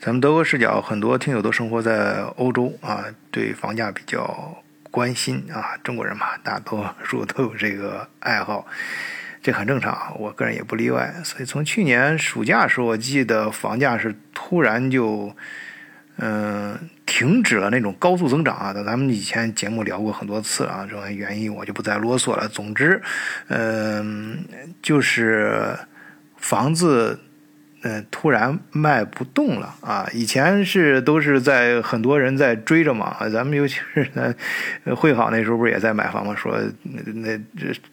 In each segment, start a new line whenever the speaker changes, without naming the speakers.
咱们德国视角，很多听友都生活在欧洲啊，对房价比较关心啊。中国人嘛，大多数都有这个爱好，这很正常，我个人也不例外。所以从去年暑假时候，我记得房价是突然就嗯停止了那种高速增长啊。咱们以前节目聊过很多次啊，这种原因我就不再啰嗦了。总之，嗯，就是房子。嗯，突然卖不动了啊！以前是都是在很多人在追着嘛，咱们尤其是那会好那时候不是也在买房嘛？说那那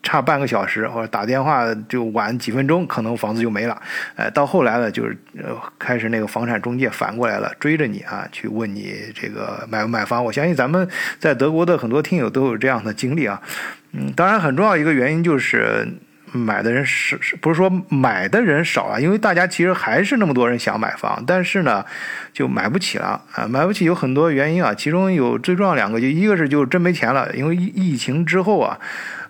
差半个小时或者打电话就晚几分钟，可能房子就没了。哎，到后来呢，就是开始那个房产中介反过来了，追着你啊，去问你这个买不买房。我相信咱们在德国的很多听友都有这样的经历啊。嗯，当然很重要一个原因就是。买的人是不是说买的人少啊？因为大家其实还是那么多人想买房，但是呢，就买不起了啊！买不起有很多原因啊，其中有最重要两个，就一个是就真没钱了，因为疫情之后啊，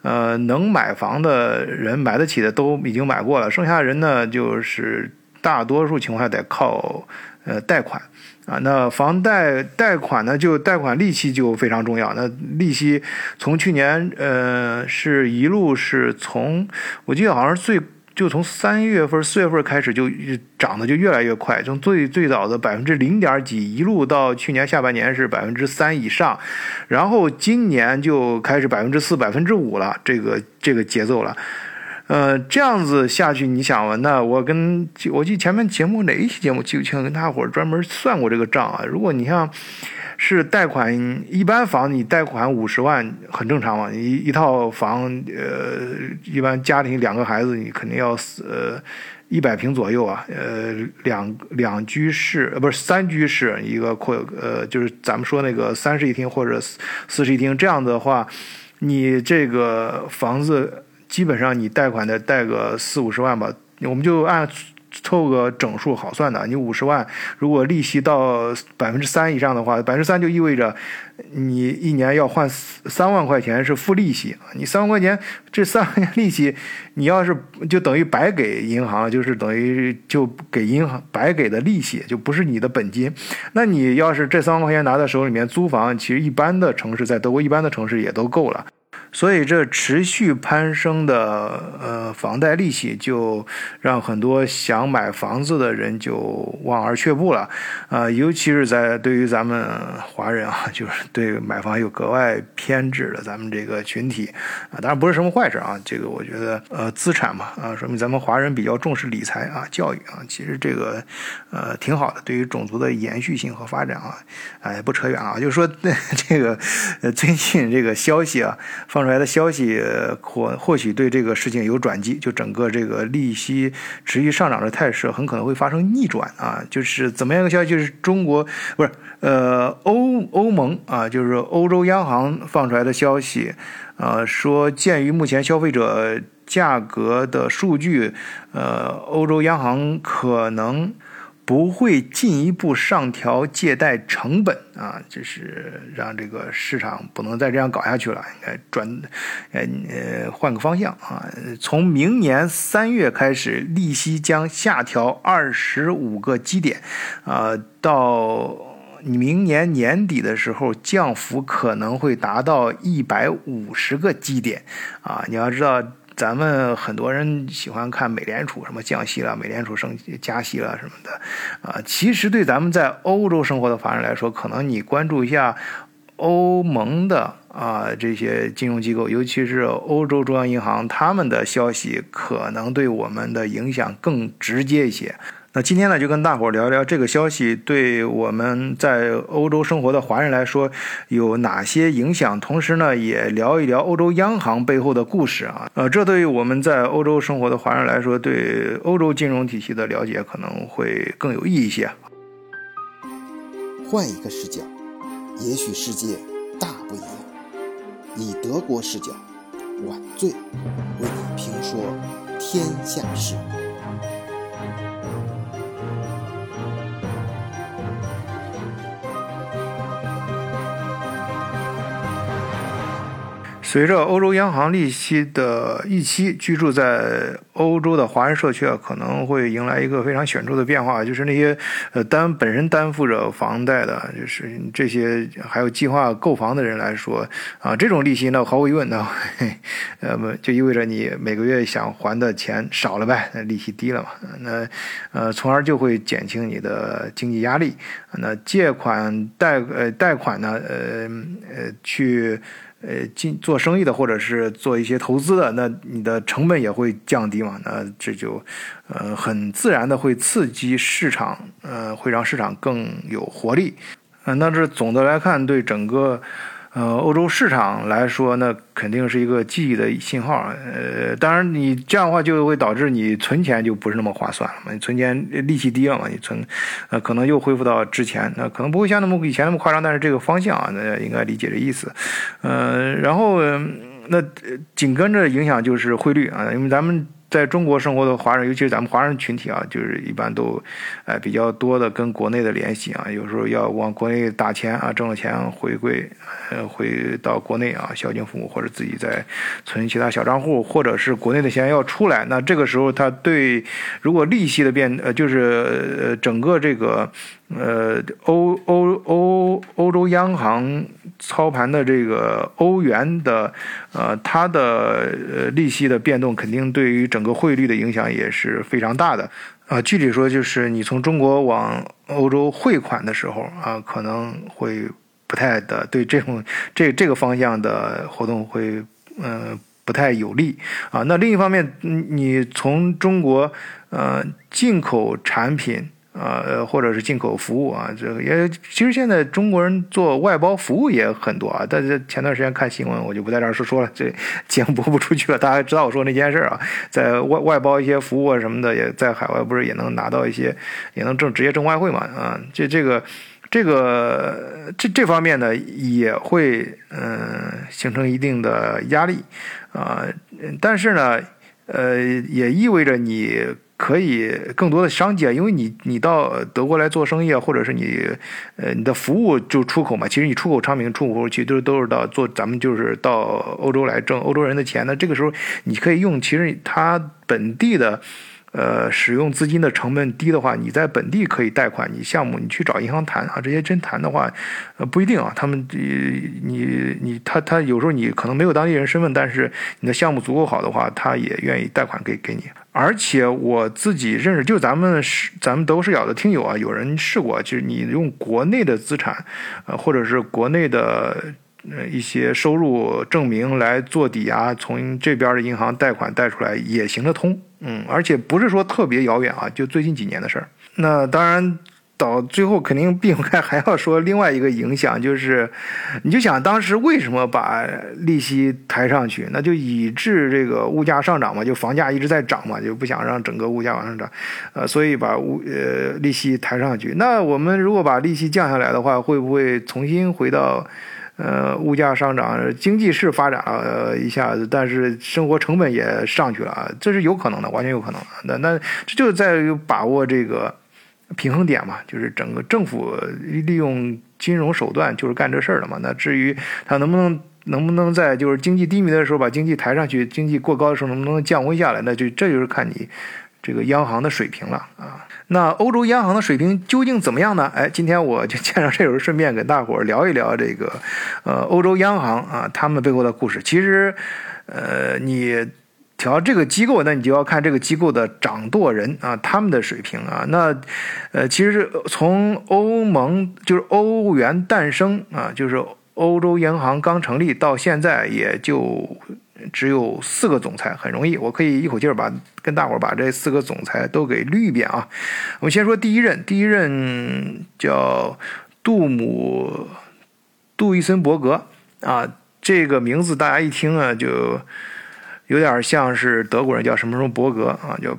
呃，能买房的人买得起的都已经买过了，剩下人呢，就是大多数情况下得靠呃贷款。啊，那房贷贷款呢？就贷款利息就非常重要。那利息从去年呃是一路是从，我记得好像是最就从三月份四月份开始就涨得就越来越快，从最最早的百分之零点几一路到去年下半年是百分之三以上，然后今年就开始百分之四百分之五了，这个这个节奏了。呃，这样子下去，你想嘛？那我跟我记前面节目哪一期节目记不清，跟大伙儿专门算过这个账啊。如果你像是贷款，一般房你贷款五十万很正常嘛，一一套房，呃，一般家庭两个孩子，你肯定要四呃一百平左右啊，呃，两两居室呃不是三居室一个扩呃就是咱们说那个三室一厅或者四室一厅，这样的话，你这个房子。基本上你贷款的贷个四五十万吧，我们就按凑个整数好算的。你五十万，如果利息到百分之三以上的话，百分之三就意味着你一年要换三万块钱是付利息。你三万块钱这三万块钱利息，你要是就等于白给银行，就是等于就给银行白给的利息，就不是你的本金。那你要是这三万块钱拿在手里面租房，其实一般的城市在德国一般的城市也都够了。所以，这持续攀升的呃房贷利息，就让很多想买房子的人就望而却步了，啊，尤其是在对于咱们华人啊，就是对买房有格外偏执的咱们这个群体，啊，当然不是什么坏事啊，这个我觉得呃资产嘛，啊，说明咱们华人比较重视理财啊，教育啊，其实这个呃挺好的，对于种族的延续性和发展啊，哎，不扯远啊，就是说 这个最近这个消息啊。放出来的消息或或许对这个事情有转机，就整个这个利息持续上涨的态势很可能会发生逆转啊！就是怎么样一个消息？就是中国不是呃欧欧盟啊，就是欧洲央行放出来的消息，呃说鉴于目前消费者价格的数据，呃欧洲央行可能。不会进一步上调借贷成本啊，就是让这个市场不能再这样搞下去了，应该转，呃呃换个方向啊。从明年三月开始，利息将下调二十五个基点，啊，到明年年底的时候，降幅可能会达到一百五十个基点，啊，你要知道。咱们很多人喜欢看美联储什么降息了，美联储升加息了什么的，啊，其实对咱们在欧洲生活的法人来说，可能你关注一下欧盟的啊这些金融机构，尤其是欧洲中央银行，他们的消息可能对我们的影响更直接一些。那今天呢，就跟大伙聊一聊这个消息对我们在欧洲生活的华人来说有哪些影响，同时呢，也聊一聊欧洲央行背后的故事啊。呃，这对于我们在欧洲生活的华人来说，对欧洲金融体系的了解可能会更有意义一些。
换一个视角，也许世界大不一样。以德国视角，晚醉为你评说天下事。
随着欧洲央行利息的预期，居住在欧洲的华人社区啊，可能会迎来一个非常显著的变化，就是那些呃担本身担负着房贷的，就是这些还有计划购房的人来说啊，这种利息呢，毫无疑问呢，呃，就意味着你每个月想还的钱少了呗，那利息低了嘛，那呃，从而就会减轻你的经济压力。那借款贷呃贷款呢，呃呃去。呃，进做生意的或者是做一些投资的，那你的成本也会降低嘛？那这就，呃，很自然的会刺激市场，呃，会让市场更有活力。嗯，那这总的来看，对整个。呃，欧洲市场来说，那肯定是一个积极的信号。呃，当然，你这样的话就会导致你存钱就不是那么划算了嘛。你存钱利息低了嘛，你存，呃，可能又恢复到之前，那可能不会像那么以前那么夸张，但是这个方向啊，那应该理解这意思。呃，然后那紧跟着影响就是汇率啊，因为咱们。在中国生活的华人，尤其是咱们华人群体啊，就是一般都，呃，比较多的跟国内的联系啊，有时候要往国内打钱啊，挣了钱回归，呃，回到国内啊，孝敬父母或者自己在存其他小账户，或者是国内的钱要出来，那这个时候他对如果利息的变，呃，就是呃整个这个。呃，欧欧欧欧洲央行操盘的这个欧元的，呃，它的呃利息的变动，肯定对于整个汇率的影响也是非常大的。啊，具体说就是你从中国往欧洲汇款的时候啊，可能会不太的对这种这这个方向的活动会呃不太有利啊。那另一方面，你从中国呃进口产品。呃，或者是进口服务啊，这个也其实现在中国人做外包服务也很多啊。但是前段时间看新闻，我就不在这儿说说了，这节目播不出去了。大家知道我说那件事啊，在外外包一些服务啊什么的，也在海外不是也能拿到一些，也能挣直接挣外汇嘛啊。这这个这个这这方面呢，也会嗯形成一定的压力啊。但是呢，呃，也意味着你。可以更多的商机啊，因为你你到德国来做生意啊，或者是你，呃，你的服务就出口嘛。其实你出口商品、出口服务，其实都都是到做咱们就是到欧洲来挣欧洲人的钱。那这个时候你可以用，其实它本地的。呃，使用资金的成本低的话，你在本地可以贷款，你项目你去找银行谈啊，这些真谈的话，呃，不一定啊。他们你你你他他有时候你可能没有当地人身份，但是你的项目足够好的话，他也愿意贷款给给你。而且我自己认识，就咱们是咱们都是有的听友啊，有人试过，就是你用国内的资产，呃，或者是国内的。呃，一些收入证明来做抵押，从这边的银行贷款贷出来也行得通，嗯，而且不是说特别遥远啊，就最近几年的事儿。那当然，到最后肯定避不开 还要说另外一个影响，就是你就想当时为什么把利息抬上去，那就以致这个物价上涨嘛，就房价一直在涨嘛，就不想让整个物价往上涨，呃，所以把物呃利息抬上去。那我们如果把利息降下来的话，会不会重新回到？呃，物价上涨，经济是发展了一下子，但是生活成本也上去了，这是有可能的，完全有可能。那那这就在于把握这个平衡点嘛，就是整个政府利用金融手段就是干这事儿的嘛。那至于它能不能能不能在就是经济低迷的时候把经济抬上去，经济过高的时候能不能降温下来，那就这就是看你这个央行的水平了啊。那欧洲央行的水平究竟怎么样呢？哎，今天我就见着这人，顺便跟大伙儿聊一聊这个，呃，欧洲央行啊，他们背后的故事。其实，呃，你调这个机构，那你就要看这个机构的掌舵人啊，他们的水平啊。那，呃，其实从欧盟就是欧元诞生啊，就是欧洲银行刚成立到现在，也就。只有四个总裁，很容易，我可以一口气儿把跟大伙儿把这四个总裁都给捋一遍啊。我们先说第一任，第一任叫杜姆杜伊森伯格啊，这个名字大家一听啊就。有点像是德国人叫什么什么伯格啊，叫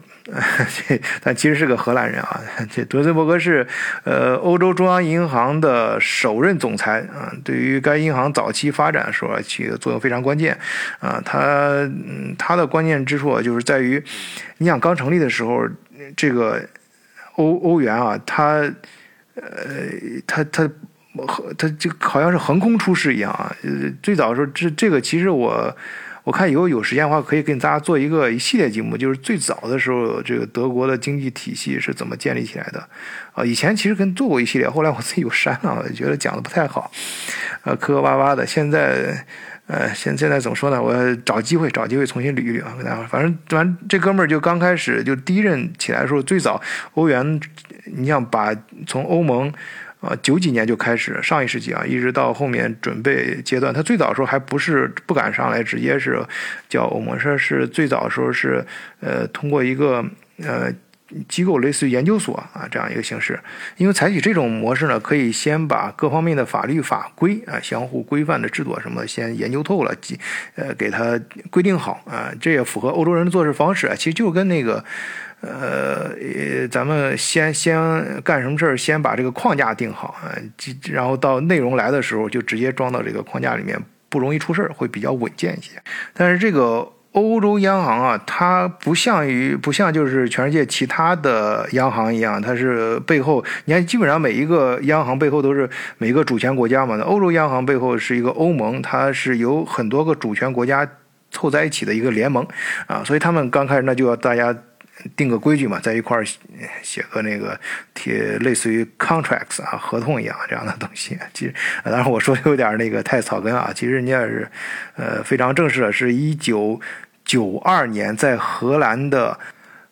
这，但其实是个荷兰人啊。这德森伯格是呃欧洲中央银行的首任总裁啊，对于该银行早期发展说起的作用非常关键啊。他他的关键之处就是在于，你想刚成立的时候，这个欧欧元啊，它呃它它它就好像是横空出世一样啊。最早的时候，这这个其实我。我看以后有时间的话，可以跟大家做一个一系列节目，就是最早的时候，这个德国的经济体系是怎么建立起来的啊？以前其实跟做过一系列，后来我自己又删了，觉得讲的不太好，呃，磕磕巴巴的。现在，呃，现现在怎么说呢？我找机会，找机会重新捋一捋啊，跟大家。反正反正这哥们儿就刚开始就第一任起来的时候，最早欧元，你想把从欧盟。啊，九几年就开始，上一世纪啊，一直到后面准备阶段，他最早的时候还不是不敢上来，直接是叫欧盟，说是最早的时候是呃通过一个呃机构，类似于研究所啊这样一个形式，因为采取这种模式呢，可以先把各方面的法律法规啊相互规范的制度什么先研究透了，呃给它规定好啊，这也符合欧洲人的做事方式啊，其实就跟那个。呃，咱们先先干什么事儿？先把这个框架定好啊，然后到内容来的时候就直接装到这个框架里面，不容易出事儿，会比较稳健一些。但是这个欧洲央行啊，它不像于不像就是全世界其他的央行一样，它是背后你看，基本上每一个央行背后都是每个主权国家嘛。欧洲央行背后是一个欧盟，它是有很多个主权国家凑在一起的一个联盟啊，所以他们刚开始那就要大家。定个规矩嘛，在一块儿写个那个贴，类似于 contracts 啊，合同一样这样的东西。其实，当然我说有点那个太草根啊。其实人家是，呃，非常正式的，是一九九二年在荷兰的。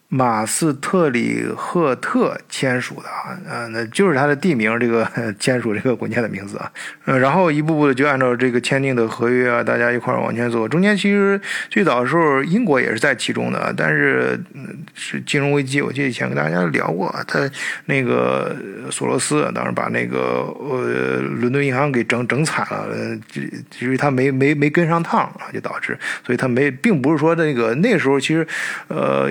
马斯特里赫特签署的啊，呃，那就是他的地名，这个 签署这个文件的名字啊，呃，然后一步步的就按照这个签订的合约啊，大家一块儿往前走。中间其实最早的时候，英国也是在其中的，但是是金融危机，我记得以前跟大家聊过，他那个索罗斯当时把那个呃伦敦银行给整整惨了，就因为他没没没跟上趟啊，就导致，所以他没，并不是说那个那时候其实，呃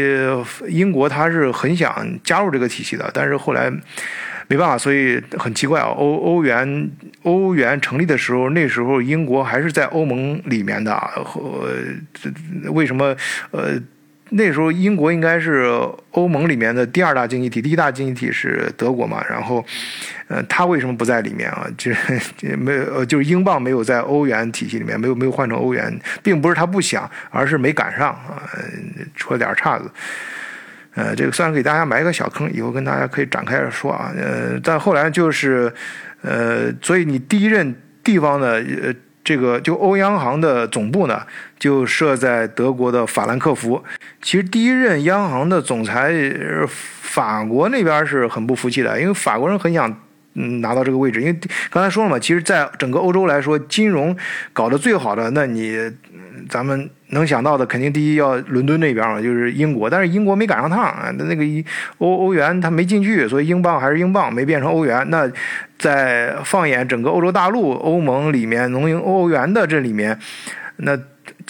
呃，英国他是很想加入这个体系的，但是后来没办法，所以很奇怪啊。欧欧元欧元成立的时候，那时候英国还是在欧盟里面的，和为什么呃？那时候英国应该是欧盟里面的第二大经济体，第一大经济体是德国嘛。然后，呃，他为什么不在里面啊？就是没有，呃，就是英镑没有在欧元体系里面，没有没有换成欧元，并不是他不想，而是没赶上啊，出了点岔子。呃，这个算是给大家埋一个小坑，以后跟大家可以展开说啊。呃，但后来就是，呃，所以你第一任地方的呃。这个就欧央行的总部呢，就设在德国的法兰克福。其实第一任央行的总裁，法国那边是很不服气的，因为法国人很想嗯拿到这个位置。因为刚才说了嘛，其实在整个欧洲来说，金融搞得最好的，那你咱们能想到的，肯定第一要伦敦那边嘛，就是英国。但是英国没赶上趟，那那个欧欧元它没进去，所以英镑还是英镑，没变成欧元。那。在放眼整个欧洲大陆，欧盟里面农营欧元的这里面，那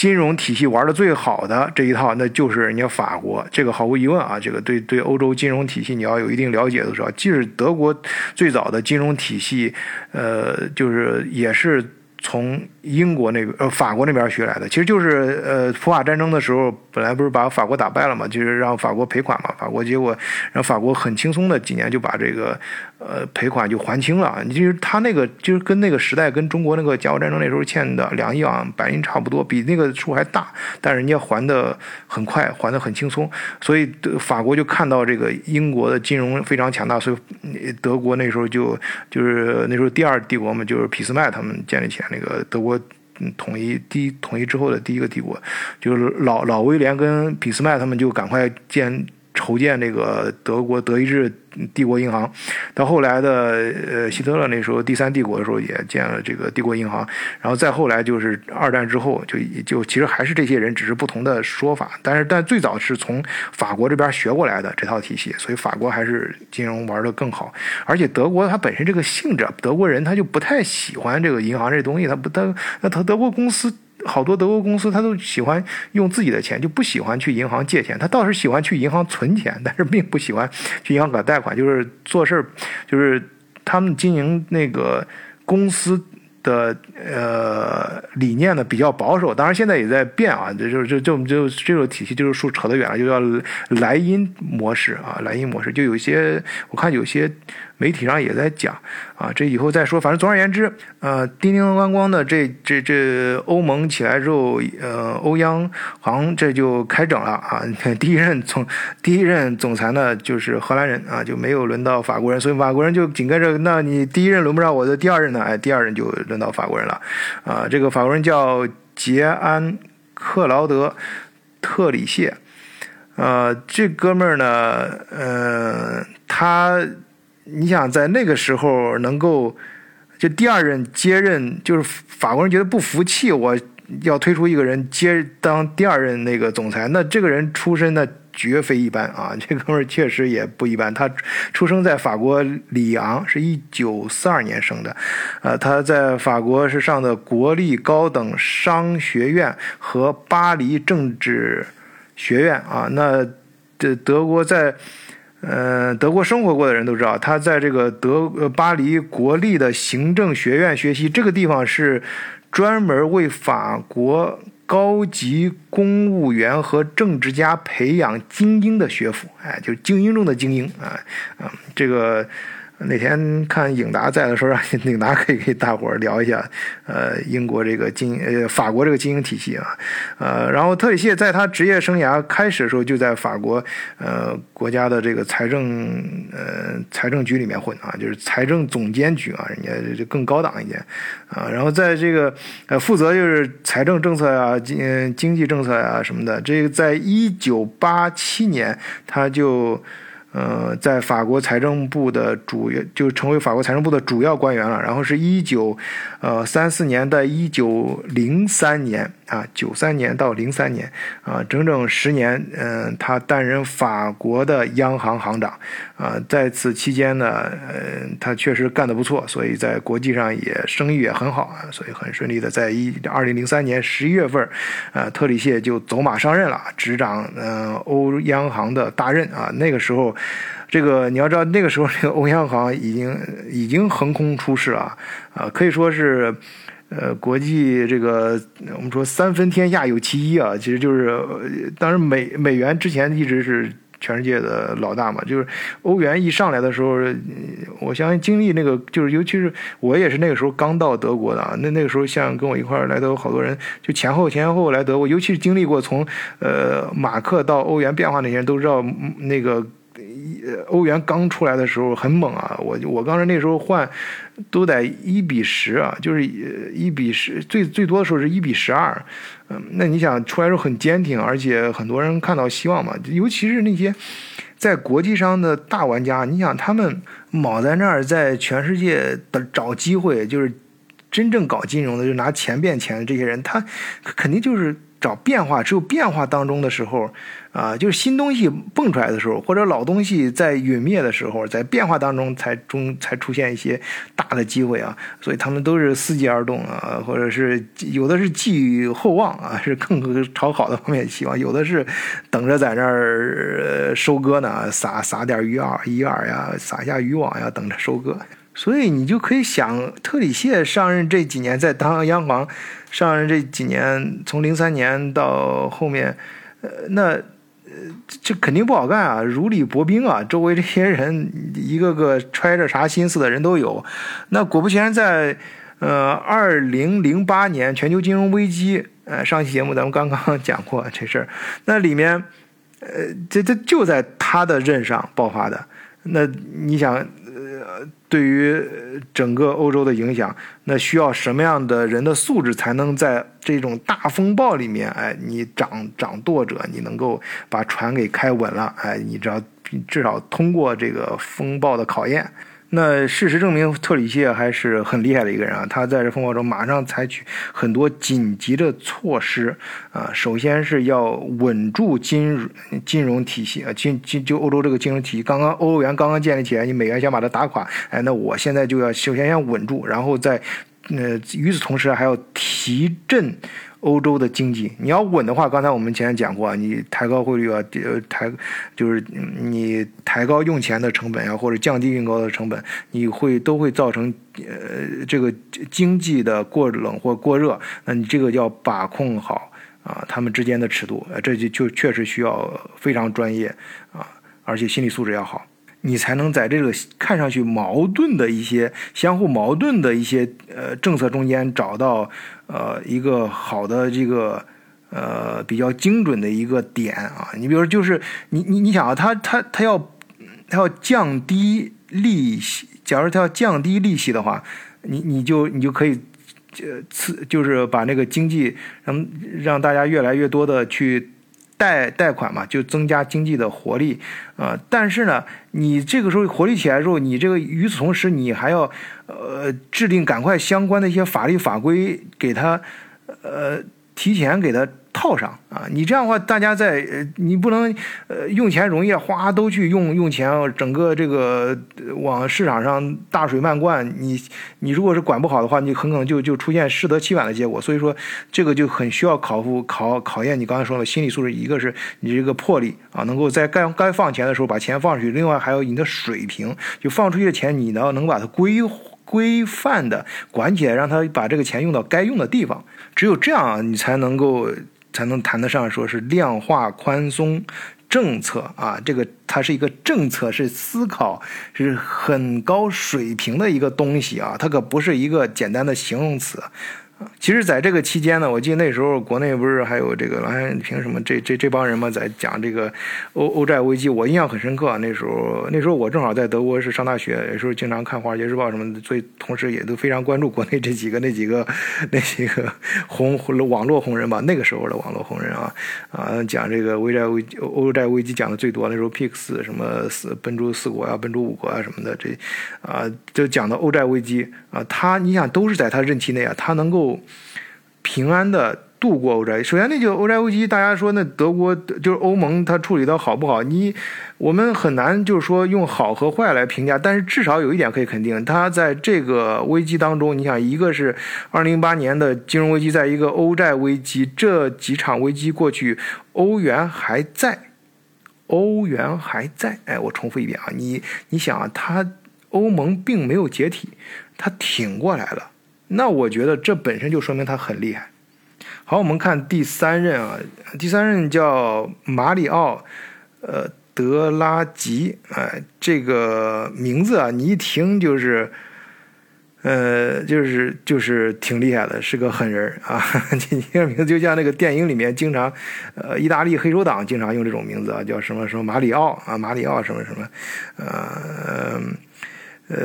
金融体系玩的最好的这一套，那就是人家法国。这个毫无疑问啊，这个对对欧洲金融体系你要有一定了解的时候，即使德国最早的金融体系，呃，就是也是。从英国那边呃法国那边学来的，其实就是呃普法战争的时候，本来不是把法国打败了嘛，就是让法国赔款嘛，法国结果让法国很轻松的几年就把这个呃赔款就还清了。你就是他那个就是跟那个时代跟中国那个甲午战争那时候欠的两亿啊白银差不多，比那个数还大，但是人家还的很快，还的很轻松，所以法国就看到这个英国的金融非常强大，所以德国那时候就就是那时候第二帝国嘛，就是俾斯麦他们建立起来。那个德国统一第一统一之后的第一个帝国，就是老老威廉跟俾斯麦他们就赶快建筹建这个德国德意志。帝国银行，到后来的呃希特勒那时候第三帝国的时候也建了这个帝国银行，然后再后来就是二战之后就就其实还是这些人，只是不同的说法，但是但最早是从法国这边学过来的这套体系，所以法国还是金融玩的更好，而且德国它本身这个性质，德国人他就不太喜欢这个银行这东西，他不他那他德国公司。好多德国公司，他都喜欢用自己的钱，就不喜欢去银行借钱。他倒是喜欢去银行存钱，但是并不喜欢去银行搞贷款。就是做事，就是他们经营那个公司的呃理念呢比较保守。当然现在也在变啊，就就就就就这种体系就是说扯得远了，就叫莱茵模式啊，莱茵模式就有些我看有些。媒体上也在讲啊，这以后再说。反正总而言之，呃，叮叮咣咣的这这这欧盟起来之后，呃，欧央行这就开整了啊。第一任总第一任总裁呢就是荷兰人啊，就没有轮到法国人，所以法国人就紧跟着，那你第一任轮不上我的第二任呢？哎，第二任就轮到法国人了啊。这个法国人叫杰安克劳德特里谢。呃，这哥们儿呢，呃，他，你想在那个时候能够，就第二任接任，就是法国人觉得不服气，我要推出一个人接当第二任那个总裁，那这个人出身那绝非一般啊，这哥们儿确实也不一般，他出生在法国里昂，是一九四二年生的，呃，他在法国是上的国立高等商学院和巴黎政治。学院啊，那这德国在，呃，德国生活过的人都知道，他在这个德呃巴黎国立的行政学院学习，这个地方是专门为法国高级公务员和政治家培养精英的学府，哎，就是精英中的精英啊啊，这个。那天看影达在的时候，让 影达可以给大伙儿聊一下，呃，英国这个经呃法国这个经营体系啊，呃，然后特里谢在他职业生涯开始的时候就在法国呃国家的这个财政呃财政局里面混啊，就是财政总监局啊，人家就更高档一点啊，然后在这个呃负责就是财政政策呀、经经济政策呀什么的，这个在一九八七年他就。呃，在法国财政部的主要就成为法国财政部的主要官员了。然后是一九，呃，三四年的一九零三年啊，九三年到零三年啊，整整十年。嗯，他担任法国的央行行长啊，在此期间呢，呃，他确实干得不错，所以在国际上也声誉也很好啊，所以很顺利的在一二零零三年十一月份，呃，特里谢就走马上任了，执掌呃欧央行的大任啊。那个时候。这个你要知道，那个时候这个欧央行已经已经横空出世了啊，可以说是，呃，国际这个我们说三分天下有其一啊，其实就是，当然美美元之前一直是全世界的老大嘛，就是欧元一上来的时候，我相信经历那个就是，尤其是我也是那个时候刚到德国的啊，那那个时候像跟我一块儿来的好多人，就前后前后来德国，尤其是经历过从呃马克到欧元变化那些人都知道那个。欧元刚出来的时候很猛啊！我我刚才那时候换，都得一比十啊，就是一比十，最最多的时候是一比十二。那你想出来时候很坚挺，而且很多人看到希望嘛。尤其是那些在国际上的大玩家，你想他们卯在那儿在全世界的找机会，就是真正搞金融的，就拿钱变钱的这些人，他肯定就是找变化。只有变化当中的时候。啊，就是新东西蹦出来的时候，或者老东西在陨灭的时候，在变化当中才中才出现一些大的机会啊，所以他们都是伺机而动啊，或者是有的是寄予厚望啊，是更 朝好的方面希望；有的是等着在那儿收割呢，撒撒点鱼饵鱼饵呀，撒下渔网呀，等着收割。所以你就可以想，特里谢上任这几年，在当央行上任这几年，从零三年到后面，呃，那。呃这肯定不好干啊，如履薄冰啊！周围这些人一个个揣着啥心思的人都有。那果不其然，在呃二零零八年全球金融危机，呃上期节目咱们刚刚讲过这事儿，那里面呃这这就在他的任上爆发的。那你想？对于整个欧洲的影响，那需要什么样的人的素质才能在这种大风暴里面，哎，你掌掌舵者，你能够把船给开稳了，哎，你只要至少通过这个风暴的考验。那事实证明，特里谢还是很厉害的一个人啊！他在这风暴中马上采取很多紧急的措施啊。首先是要稳住金融金融体系啊，金金就欧洲这个金融体系，刚刚欧元刚刚建立起来，你美元想把它打垮，哎，那我现在就要首先要稳住，然后再呃，与此同时还要提振。欧洲的经济，你要稳的话，刚才我们前面讲过，你抬高汇率啊，呃，抬就是你抬高用钱的成本啊，或者降低运高的成本，你会都会造成呃这个经济的过冷或过热，那你这个要把控好啊，他们之间的尺度，这就就确实需要非常专业啊，而且心理素质要好。你才能在这个看上去矛盾的一些相互矛盾的一些呃政策中间找到呃一个好的这个呃比较精准的一个点啊。你比如说，就是你你你想啊，他他他要他要降低利息，假如他要降低利息的话，你你就你就可以呃次就是把那个经济让让大家越来越多的去。贷贷款嘛，就增加经济的活力，呃，但是呢，你这个时候活力起来之后，你这个与此同时，你还要，呃，制定赶快相关的一些法律法规，给他，呃，提前给他。套上啊！你这样的话，大家在呃，你不能呃用钱容易，花都去用用钱，整个这个往市场上大水漫灌。你你如果是管不好的话，你很可能就就出现适得其反的结果。所以说，这个就很需要考复考考验你刚才说的心理素质，一个是你这个魄力啊，能够在该该放钱的时候把钱放出去；另外还有你的水平，就放出去的钱，你呢能把它规规范的管起来，让他把这个钱用到该用的地方。只有这样，你才能够。才能谈得上说是量化宽松政策啊，这个它是一个政策，是思考是很高水平的一个东西啊，它可不是一个简单的形容词。其实，在这个期间呢，我记得那时候国内不是还有这个蓝凭什么这这这帮人嘛，在讲这个欧欧债危机，我印象很深刻。那时候那时候我正好在德国是上大学，有时候经常看《华尔街日报》什么的，所以同时也都非常关注国内这几个那几个那几个红网络红人吧。那个时候的网络红人啊啊，讲这个危债危欧债危机讲的最多。那时候 Pix 什么四奔猪四国啊，奔猪五国啊什么的，这啊就讲到欧债危机啊，他你想都是在他任期内啊，他能够。平安的度过欧债。首先，那就欧债危机，大家说那德国就是欧盟，它处理的好不好？你我们很难就是说用好和坏来评价。但是至少有一点可以肯定，它在这个危机当中，你想，一个是2008年的金融危机，在一个欧债危机，这几场危机过去，欧元还在，欧元还在。哎，我重复一遍啊，你你想啊，它欧盟并没有解体，它挺过来了。那我觉得这本身就说明他很厉害。好，我们看第三任啊，第三任叫马里奥，呃，德拉吉，哎，这个名字啊，你一听就是，呃，就是就是挺厉害的，是个狠人啊。你这名字就像那个电影里面经常，呃，意大利黑手党经常用这种名字啊，叫什么什么马里奥啊，马里奥什么什么，呃。呃，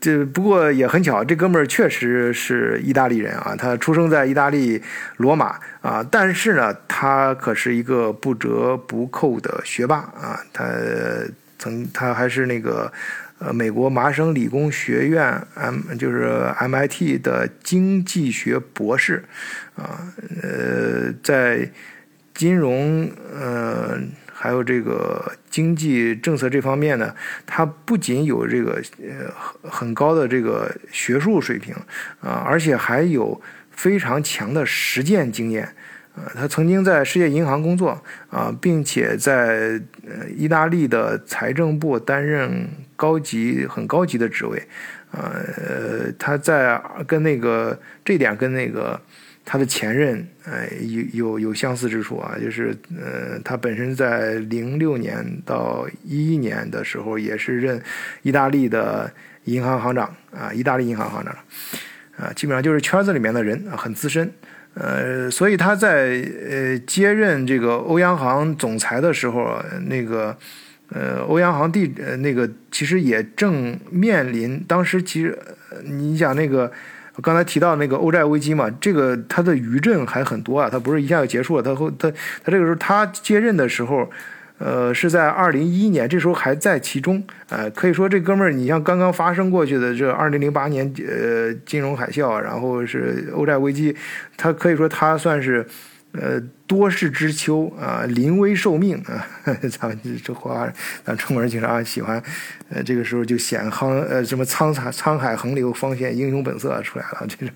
这不过也很巧，这哥们儿确实是意大利人啊，他出生在意大利罗马啊，但是呢，他可是一个不折不扣的学霸啊，他曾他还是那个呃美国麻省理工学院 M 就是 MIT 的经济学博士啊，呃，在金融呃。还有这个经济政策这方面呢，他不仅有这个呃很很高的这个学术水平啊，而且还有非常强的实践经验啊。他曾经在世界银行工作啊，并且在呃意大利的财政部担任高级很高级的职位。呃，他在跟那个这点跟那个。他的前任，哎，有有有相似之处啊，就是，呃，他本身在零六年到一一年的时候，也是任意大利的银行行长啊，意大利银行行长，啊，基本上就是圈子里面的人啊，很资深，呃，所以他在呃接任这个欧央行总裁的时候，那个，呃，欧央行地呃那个其实也正面临，当时其实你想那个。刚才提到那个欧债危机嘛，这个它的余震还很多啊，它不是一下就结束了，它后它它这个时候他接任的时候，呃，是在二零一一年，这时候还在其中，呃，可以说这哥们儿，你像刚刚发生过去的这二零零八年呃金融海啸，然后是欧债危机，他可以说他算是。呃，多事之秋啊，临危受命啊，咱们这话，咱中国人经常喜欢，呃，这个时候就显夯，呃，什么沧海沧海横流，方显英雄本色出来了。这种，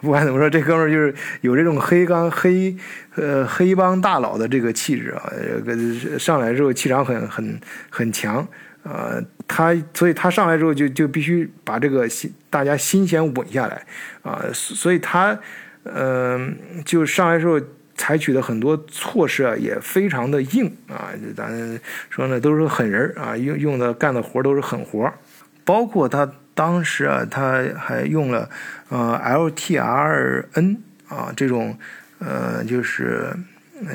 不管怎么说，这哥们儿就是有这种黑帮黑，呃，黑帮大佬的这个气质啊，上来之后气场很很很强啊，他所以他上来之后就就必须把这个心大家心先稳下来啊，所以他，嗯，就上来之后。采取的很多措施啊，也非常的硬啊，咱说呢都是狠人啊，用用的干的活都是狠活，包括他当时啊，他还用了呃 LTRN 啊这种呃就是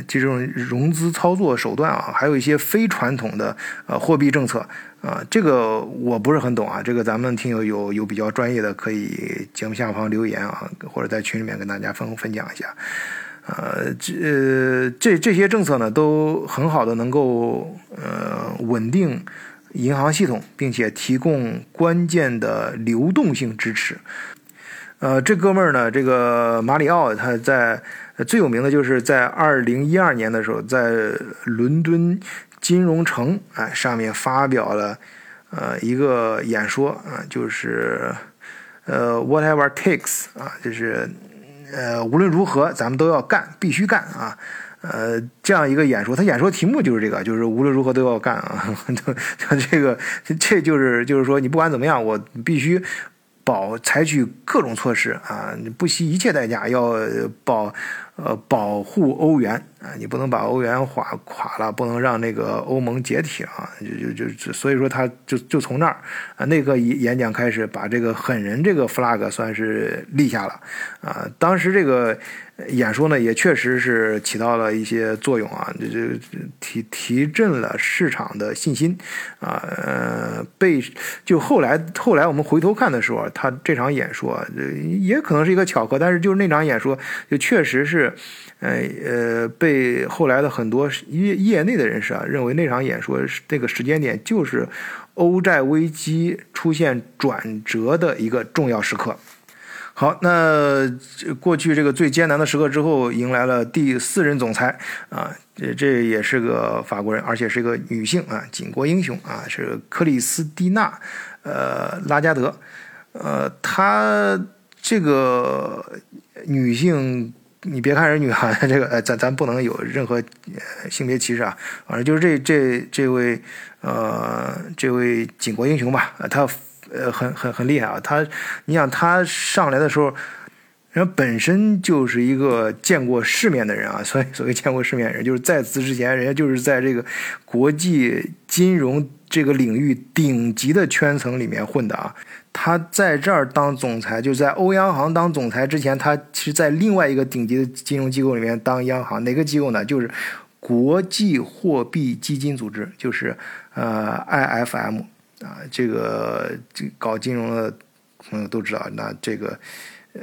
这种融资操作手段啊，还有一些非传统的呃货币政策啊，这个我不是很懂啊，这个咱们听友有有比较专业的，可以节目下方留言啊，或者在群里面跟大家分分享一下。呃，这这这些政策呢，都很好的能够呃稳定银行系统，并且提供关键的流动性支持。呃，这哥们儿呢，这个马里奥他在最有名的就是在二零一二年的时候，在伦敦金融城啊上面发表了呃一个演说啊，就是呃 whatever takes 啊，就是。呃，无论如何，咱们都要干，必须干啊！呃，这样一个演说，他演说题目就是这个，就是无论如何都要干啊！就这个，这就是就是说，你不管怎么样，我必须保采取各种措施啊，不惜一切代价要保。呃，保护欧元啊，你不能把欧元垮垮了，不能让那个欧盟解体啊，就就就所以说他就就从那儿啊那个演讲开始，把这个狠人这个 flag 算是立下了啊。当时这个演说呢，也确实是起到了一些作用啊，就就提提振了市场的信心啊。呃，被就后来后来我们回头看的时候，他这场演说也可能是一个巧合，但是就是那场演说就确实是。呃呃，被后来的很多业业内的人士啊认为那场演说这个时间点就是欧债危机出现转折的一个重要时刻。好，那过去这个最艰难的时刻之后，迎来了第四任总裁啊，这这也是个法国人，而且是一个女性啊，巾帼英雄啊，是克里斯蒂娜呃拉加德，呃，她这个女性。你别看人女孩，这个呃，咱咱不能有任何性别歧视啊。反正就是这这这位呃这位巾帼英雄吧，她呃很很很厉害啊。他你想他上来的时候，人本身就是一个见过世面的人啊。所以所谓见过世面人，就是在此之前，人家就是在这个国际金融这个领域顶级的圈层里面混的啊。他在这儿当总裁，就在欧央行当总裁之前，他是在另外一个顶级的金融机构里面当央行。哪个机构呢？就是国际货币基金组织，就是呃 IFM 啊。这个搞金融的朋友都知道，那这个呃，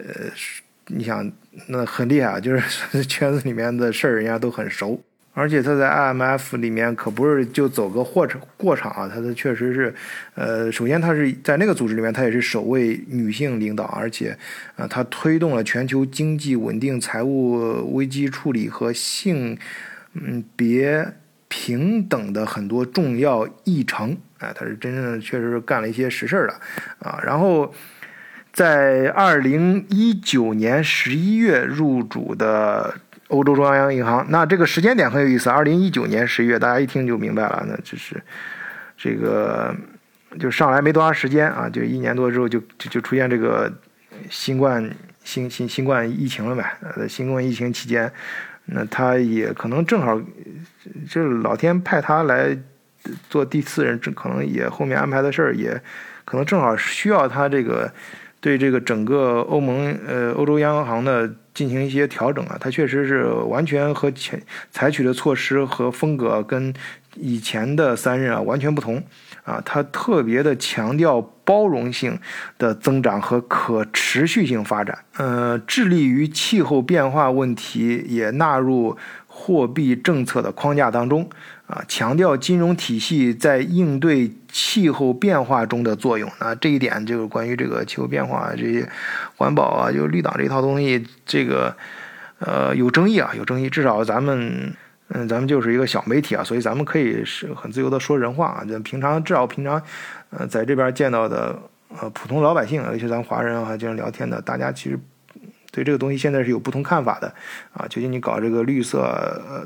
你想那很厉害啊，就是 圈子里面的事儿，人家都很熟。而且他在 IMF 里面可不是就走个过场过场啊，他的确实是，呃，首先他是在那个组织里面，他也是首位女性领导，而且，啊，他推动了全球经济稳定、财务危机处理和性，嗯，别平等的很多重要议程，啊，他是真正的确实是干了一些实事的，啊，然后，在二零一九年十一月入主的。欧洲中央银行，那这个时间点很有意思。二零一九年十一月，大家一听就明白了，那就是这个就上来没多长时间啊，就一年多之后就就就出现这个新冠新新新冠疫情了呗。呃，新冠疫情期间，那他也可能正好就是老天派他来做第四任，这可能也后面安排的事儿也可能正好需要他这个对这个整个欧盟呃欧洲央行的。进行一些调整啊，他确实是完全和前采取的措施和风格跟以前的三任啊完全不同啊，它特别的强调包容性的增长和可持续性发展，呃，致力于气候变化问题也纳入货币政策的框架当中。啊，强调金融体系在应对气候变化中的作用。那这一点就是关于这个气候变化这些环保啊，就绿党这套东西，这个呃有争议啊，有争议。至少咱们嗯，咱们就是一个小媒体啊，所以咱们可以是很自由的说人话啊。就平常至少平常呃在这边见到的呃普通老百姓，尤其咱华人啊，经常聊天的，大家其实。对这个东西现在是有不同看法的，啊，究竟你搞这个绿色，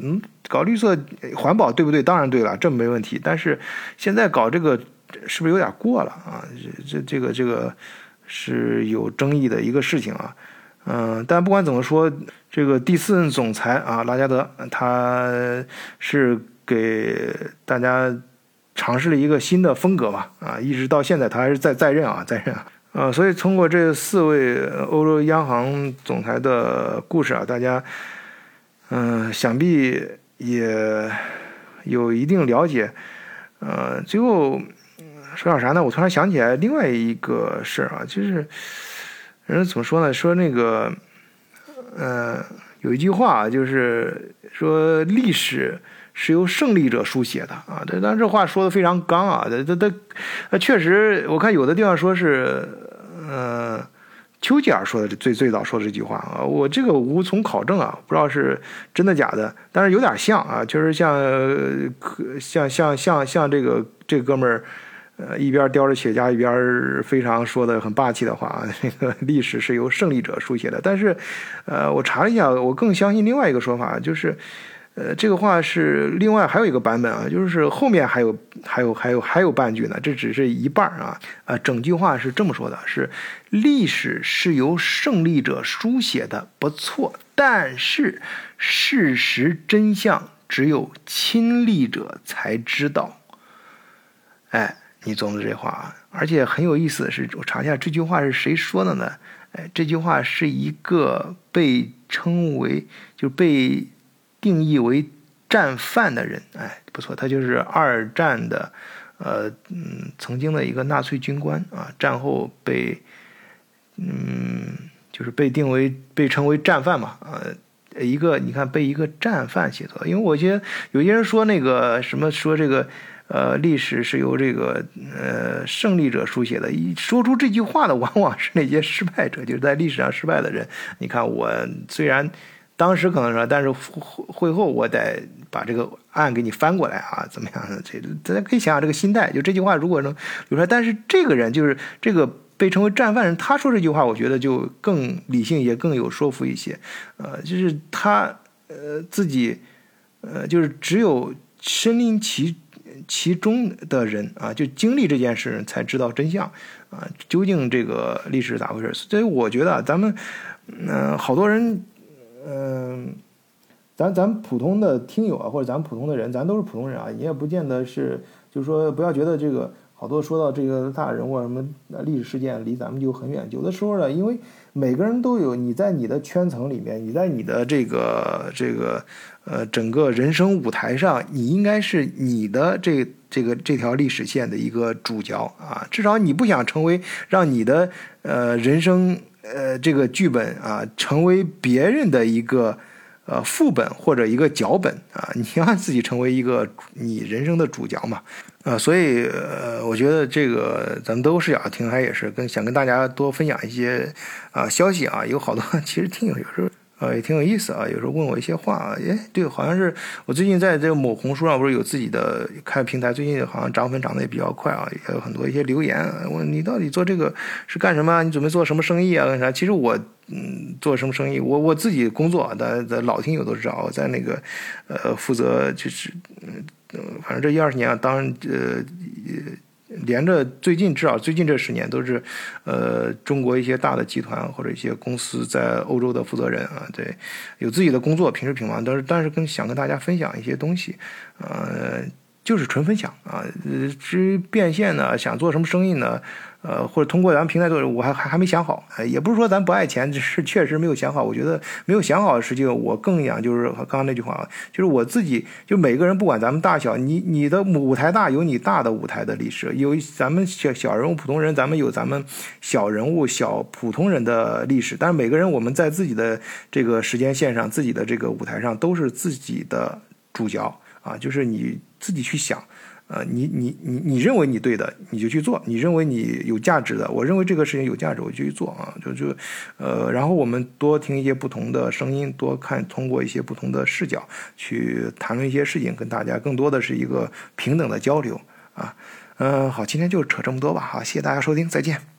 嗯，搞绿色环保对不对？当然对了，这没问题。但是现在搞这个是不是有点过了啊？这这这个这个是有争议的一个事情啊，嗯，但不管怎么说，这个第四任总裁啊，拉加德，他是给大家尝试了一个新的风格吧，啊，一直到现在他还是在在任啊，在任啊，呃，所以通过这四位欧洲央行总裁的故事啊，大家，嗯，想必也有一定了解，呃，最后说点啥呢？我突然想起来另外一个事儿啊，就是。人怎么说呢？说那个，呃，有一句话就是说历史是由胜利者书写的啊。这但这话说的非常刚啊。这这这，确实，我看有的地方说是，呃，丘吉尔说的最最早说的这句话啊。我这个无从考证啊，不知道是真的假的，但是有点像啊，确实像，像像像像这个这哥们儿。呃，一边叼着雪茄，一边非常说的很霸气的话啊，这个历史是由胜利者书写的。但是，呃，我查了一下，我更相信另外一个说法，就是，呃，这个话是另外还有一个版本啊，就是后面还有还有还有还有半句呢，这只是一半啊。呃，整句话是这么说的：是历史是由胜利者书写的，不错，但是事实真相只有亲历者才知道。哎。你总的这话啊，而且很有意思的是，我查一下这句话是谁说的呢？哎，这句话是一个被称为就被定义为战犯的人，哎，不错，他就是二战的，呃，嗯，曾经的一个纳粹军官啊，战后被，嗯，就是被定为被称为战犯嘛，呃，一个你看被一个战犯写作，因为我觉得有些人说那个什么说这个。呃，历史是由这个呃胜利者书写的。一说出这句话的，往往是那些失败者，就是在历史上失败的人。你看，我虽然当时可能说，但是会会后我得把这个案给你翻过来啊，怎么样？这大家可以想想这个心态。就这句话，如果能留出来，但是这个人就是这个被称为战犯人，他说这句话，我觉得就更理性，也更有说服一些。呃，就是他呃自己呃，就是只有身临其。其中的人啊，就经历这件事才知道真相啊，究竟这个历史是咋回事？所以我觉得咱们，嗯，好多人，嗯，咱咱普通的听友啊，或者咱普通的人，咱都是普通人啊，你也不见得是，就是说不要觉得这个好多说到这个大人物什么历史事件离咱们就很远。有的时候呢，因为每个人都有你在你的圈层里面，你在你的这个这个。呃，整个人生舞台上，你应该是你的这这个这条历史线的一个主角啊。至少你不想成为让你的呃人生呃这个剧本啊成为别人的一个呃副本或者一个脚本啊。你要自己成为一个你人生的主角嘛。呃，所以呃，我觉得这个咱们德国视角听还也是跟想跟大家多分享一些啊消息啊。有好多 其实听友有时候。呃，也挺有意思啊。有时候问我一些话啊，哎，对，好像是我最近在这个某红书上不是有自己的开平台，最近好像涨粉涨得也比较快啊，也有很多一些留言问你到底做这个是干什么？你准备做什么生意啊？干啥？其实我嗯，做什么生意？我我自己工作，的的老听友都知道，我在那个呃负责就是嗯，反正这一二十年啊，当呃。连着最近至少最近这十年都是，呃，中国一些大的集团或者一些公司在欧洲的负责人啊，对，有自己的工作，平时平忙，但是但是跟想跟大家分享一些东西，呃。就是纯分享啊，至于变现呢，想做什么生意呢，呃，或者通过咱们平台做，我还还还没想好，也不是说咱不爱钱，只是确实没有想好。我觉得没有想好，实际我更想就是刚刚那句话啊，就是我自己，就每个人不管咱们大小，你你的舞台大有你大的舞台的历史，有咱们小小人物普通人，咱们有咱们小人物小普通人的历史，但是每个人我们在自己的这个时间线上，自己的这个舞台上都是自己的主角啊，就是你。自己去想，呃，你你你你认为你对的，你就去做；你认为你有价值的，我认为这个事情有价值，我就去做啊，就就，呃，然后我们多听一些不同的声音，多看通过一些不同的视角去谈论一些事情，跟大家更多的是一个平等的交流啊。嗯，好，今天就扯这么多吧，好，谢谢大家收听，再见。